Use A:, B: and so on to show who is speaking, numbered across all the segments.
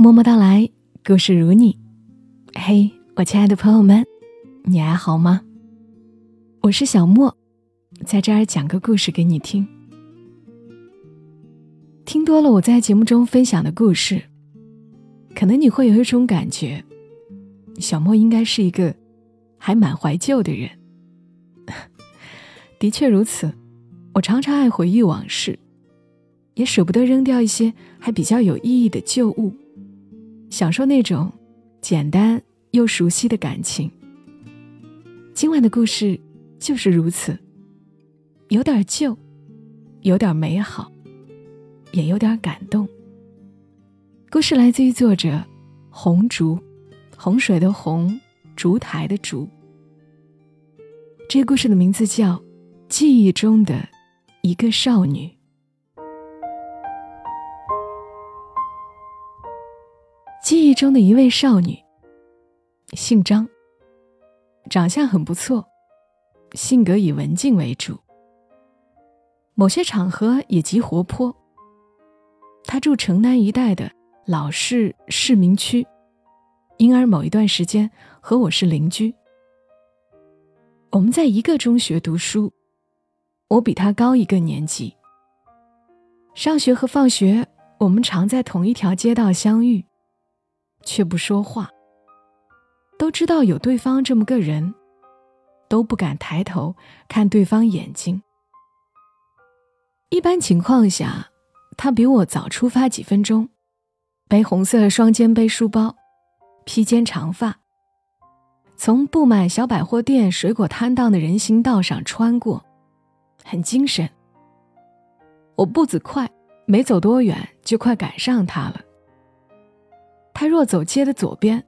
A: 默默到来，故事如你。嘿，我亲爱的朋友们，你还好吗？我是小莫，在这儿讲个故事给你听。听多了我在节目中分享的故事，可能你会有一种感觉，小莫应该是一个还蛮怀旧的人。的确如此，我常常爱回忆往事。也舍不得扔掉一些还比较有意义的旧物，享受那种简单又熟悉的感情。今晚的故事就是如此，有点旧，有点美好，也有点感动。故事来自于作者红烛，洪水的洪，烛台的烛。这个故事的名字叫《记忆中的一个少女》。记忆中的一位少女，姓张，长相很不错，性格以文静为主，某些场合也极活泼。她住城南一带的老式市民区，因而某一段时间和我是邻居。我们在一个中学读书，我比她高一个年级。上学和放学，我们常在同一条街道相遇。却不说话。都知道有对方这么个人，都不敢抬头看对方眼睛。一般情况下，他比我早出发几分钟，背红色双肩背书包，披肩长发，从布满小百货店、水果摊档的人行道上穿过，很精神。我步子快，没走多远就快赶上他了。他若走街的左边，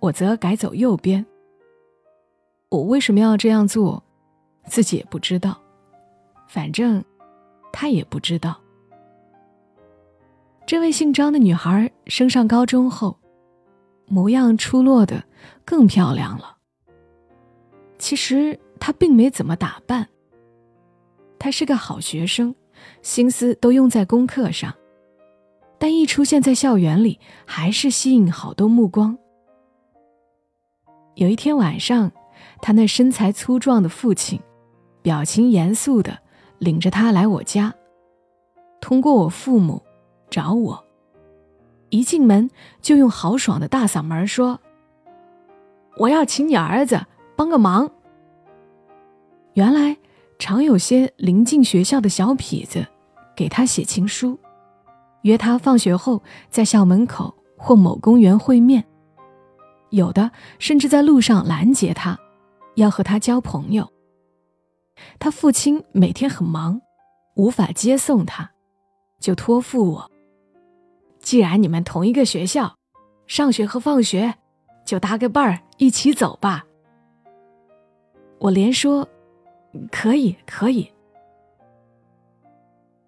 A: 我则改走右边。我为什么要这样做，自己也不知道，反正他也不知道。这位姓张的女孩升上高中后，模样出落的更漂亮了。其实她并没怎么打扮，她是个好学生，心思都用在功课上。但一出现在校园里，还是吸引好多目光。有一天晚上，他那身材粗壮的父亲，表情严肃的领着他来我家，通过我父母找我。一进门就用豪爽的大嗓门说：“我要请你儿子帮个忙。”原来常有些临近学校的小痞子，给他写情书。约他放学后在校门口或某公园会面，有的甚至在路上拦截他，要和他交朋友。他父亲每天很忙，无法接送他，就托付我。既然你们同一个学校，上学和放学就搭个伴儿一起走吧。我连说，可以，可以。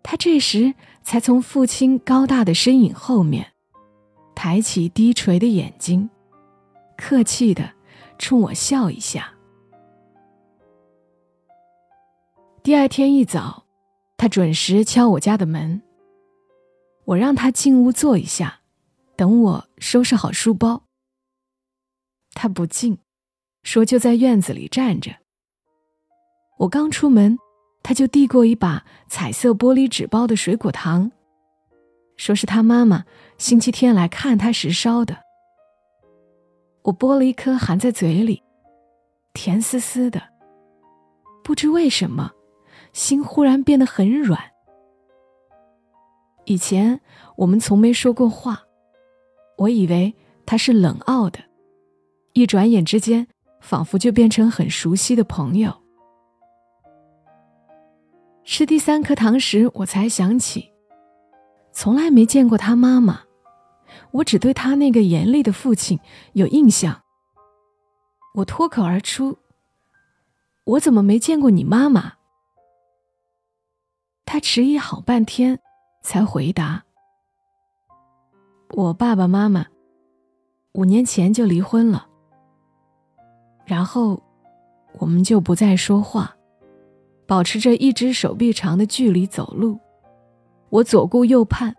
A: 他这时才从父亲高大的身影后面，抬起低垂的眼睛，客气的冲我笑一下。第二天一早，他准时敲我家的门。我让他进屋坐一下，等我收拾好书包。他不进，说就在院子里站着。我刚出门。他就递过一把彩色玻璃纸包的水果糖，说是他妈妈星期天来看他时烧的。我剥了一颗含在嘴里，甜丝丝的。不知为什么，心忽然变得很软。以前我们从没说过话，我以为他是冷傲的，一转眼之间，仿佛就变成很熟悉的朋友。吃第三颗糖时，我才想起，从来没见过他妈妈，我只对他那个严厉的父亲有印象。我脱口而出：“我怎么没见过你妈妈？”他迟疑好半天，才回答：“我爸爸妈妈五年前就离婚了，然后我们就不再说话。”保持着一只手臂长的距离走路，我左顾右盼，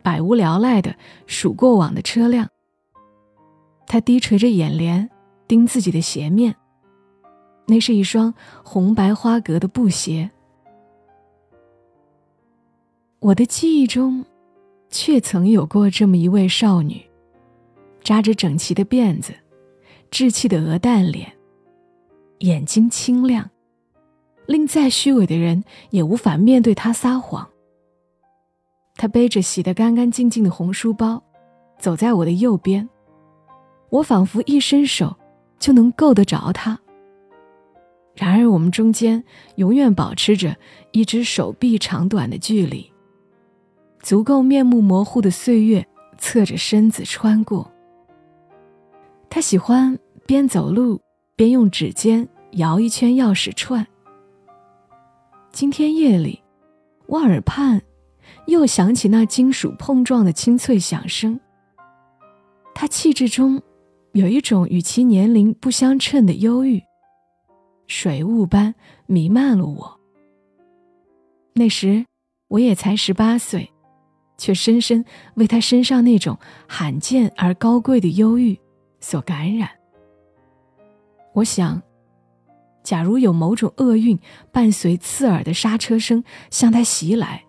A: 百无聊赖的数过往的车辆。他低垂着眼帘，盯自己的鞋面。那是一双红白花格的布鞋。我的记忆中，却曾有过这么一位少女，扎着整齐的辫子，稚气的鹅蛋脸，眼睛清亮，令再虚伪的人也无法面对他撒谎。他背着洗得干干净净的红书包，走在我的右边，我仿佛一伸手就能够得着他。然而，我们中间永远保持着一只手臂长短的距离，足够面目模糊的岁月侧着身子穿过。他喜欢边走路边用指尖摇一圈钥匙串。今天夜里，我耳畔又响起那金属碰撞的清脆响声。他气质中有一种与其年龄不相称的忧郁。水雾般弥漫了我。那时我也才十八岁，却深深为他身上那种罕见而高贵的忧郁所感染。我想，假如有某种厄运伴随刺耳的刹车声向他袭来，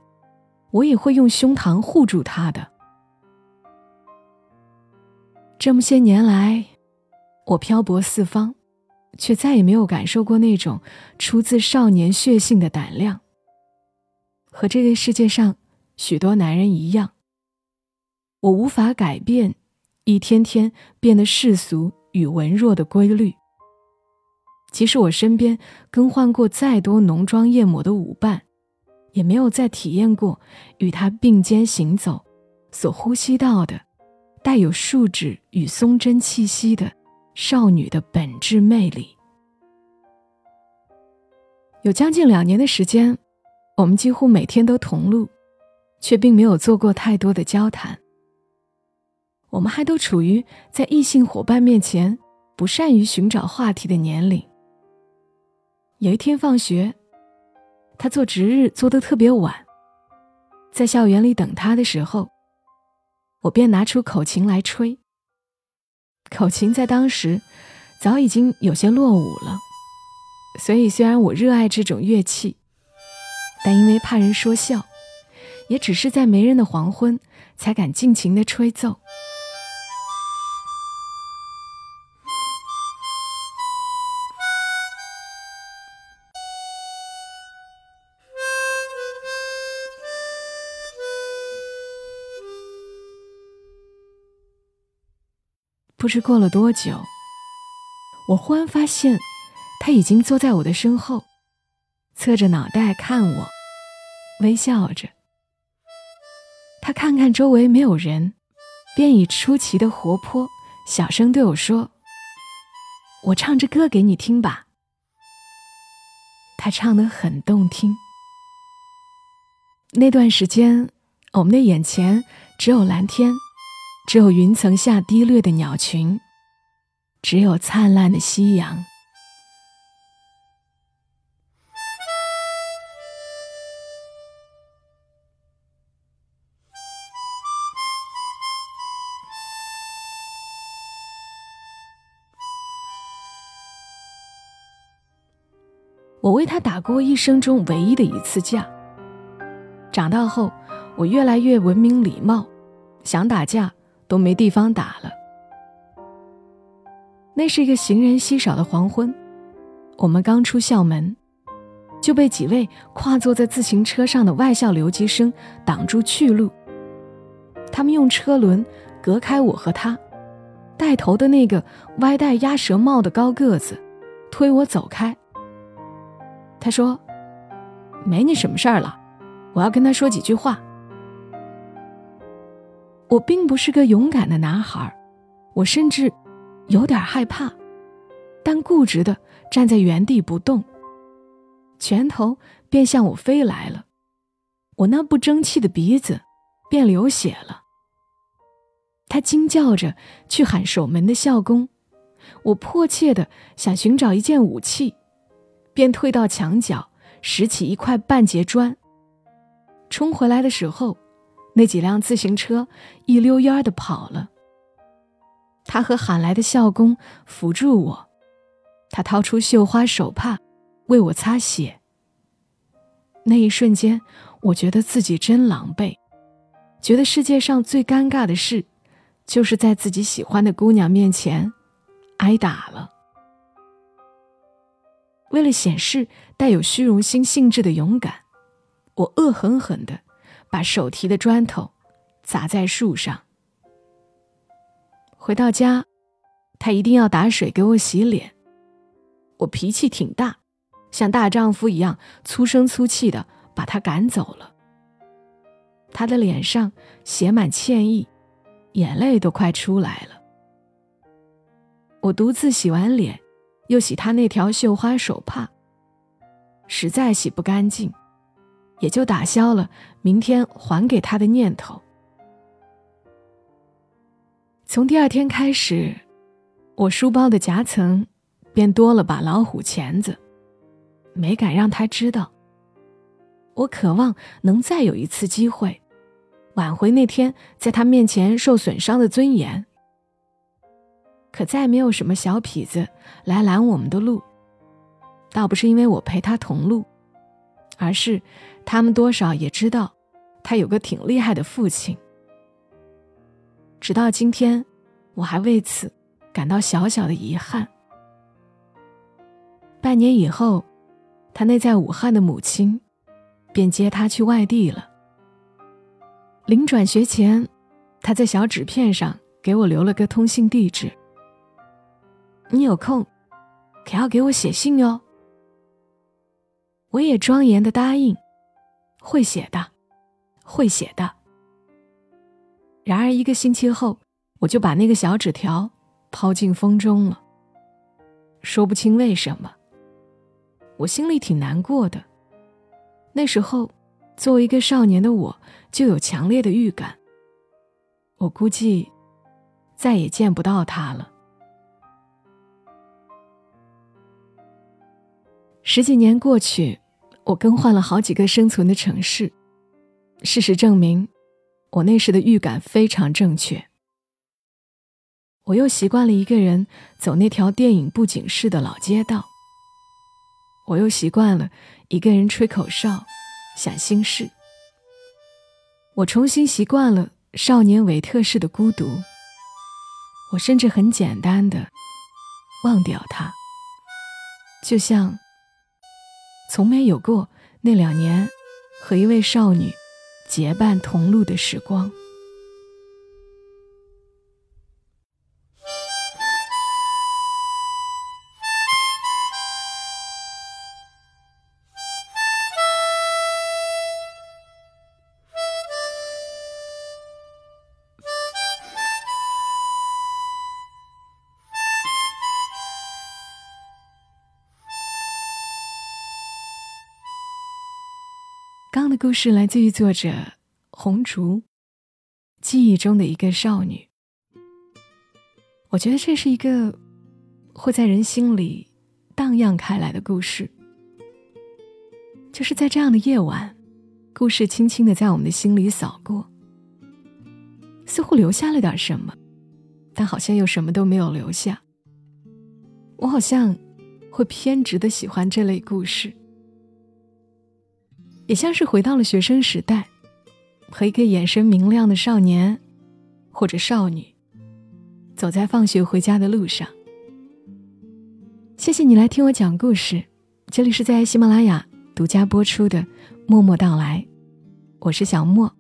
A: 我也会用胸膛护住他的。这么些年来，我漂泊四方。却再也没有感受过那种出自少年血性的胆量。和这个世界上许多男人一样，我无法改变一天天变得世俗与文弱的规律。即使我身边更换过再多浓妆艳抹的舞伴，也没有再体验过与他并肩行走所呼吸到的带有树脂与松针气息的。少女的本质魅力。有将近两年的时间，我们几乎每天都同路，却并没有做过太多的交谈。我们还都处于在异性伙伴面前不善于寻找话题的年龄。有一天放学，他做值日做得特别晚，在校园里等他的时候，我便拿出口琴来吹。口琴在当时早已经有些落伍了，所以虽然我热爱这种乐器，但因为怕人说笑，也只是在没人的黄昏才敢尽情的吹奏。不知过了多久，我忽然发现，他已经坐在我的身后，侧着脑袋看我，微笑着。他看看周围没有人，便以出奇的活泼，小声对我说：“我唱支歌给你听吧。”他唱得很动听。那段时间，我们的眼前只有蓝天。只有云层下低掠的鸟群，只有灿烂的夕阳。我为他打过一生中唯一的一次架。长大后，我越来越文明礼貌，想打架。都没地方打了。那是一个行人稀少的黄昏，我们刚出校门，就被几位跨坐在自行车上的外校留级生挡住去路。他们用车轮隔开我和他，带头的那个歪戴鸭舌帽的高个子推我走开。他说：“没你什么事儿了，我要跟他说几句话。”我并不是个勇敢的男孩，我甚至有点害怕，但固执的站在原地不动。拳头便向我飞来了，我那不争气的鼻子便流血了。他惊叫着去喊守门的校工，我迫切的想寻找一件武器，便退到墙角拾起一块半截砖，冲回来的时候。那几辆自行车一溜烟儿的跑了。他和喊来的校工扶住我，他掏出绣花手帕为我擦血。那一瞬间，我觉得自己真狼狈，觉得世界上最尴尬的事，就是在自己喜欢的姑娘面前挨打了。为了显示带有虚荣心性质的勇敢，我恶狠狠地把手提的砖头砸在树上。回到家，他一定要打水给我洗脸。我脾气挺大，像大丈夫一样粗声粗气的把他赶走了。他的脸上写满歉意，眼泪都快出来了。我独自洗完脸。又洗他那条绣花手帕，实在洗不干净，也就打消了明天还给他的念头。从第二天开始，我书包的夹层便多了把老虎钳子，没敢让他知道。我渴望能再有一次机会，挽回那天在他面前受损伤的尊严。可再没有什么小痞子来拦我们的路，倒不是因为我陪他同路，而是他们多少也知道，他有个挺厉害的父亲。直到今天，我还为此感到小小的遗憾。半年以后，他那在武汉的母亲便接他去外地了。临转学前，他在小纸片上给我留了个通信地址。你有空，可要给我写信哟。我也庄严的答应，会写的，会写的。然而一个星期后，我就把那个小纸条抛进风中了。说不清为什么，我心里挺难过的。那时候，作为一个少年的我，就有强烈的预感，我估计再也见不到他了。十几年过去，我更换了好几个生存的城市。事实证明，我那时的预感非常正确。我又习惯了一个人走那条电影布景式的老街道。我又习惯了一个人吹口哨、想心事。我重新习惯了少年维特式的孤独。我甚至很简单的忘掉他，就像。从没有过那两年和一位少女结伴同路的时光。故事来自于作者红烛，记忆中的一个少女。我觉得这是一个会在人心里荡漾开来的故事，就是在这样的夜晚，故事轻轻的在我们的心里扫过，似乎留下了点什么，但好像又什么都没有留下。我好像会偏执的喜欢这类故事。也像是回到了学生时代，和一个眼神明亮的少年或者少女，走在放学回家的路上。谢谢你来听我讲故事，这里是在喜马拉雅独家播出的《默默到来》，我是小莫，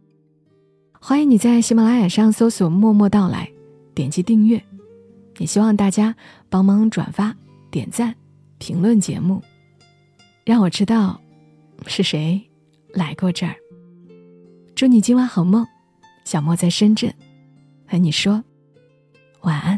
A: 欢迎你在喜马拉雅上搜索“默默到来”，点击订阅，也希望大家帮忙转发、点赞、评论节目，让我知道是谁。来过这儿，祝你今晚好梦。小莫在深圳，和你说晚安。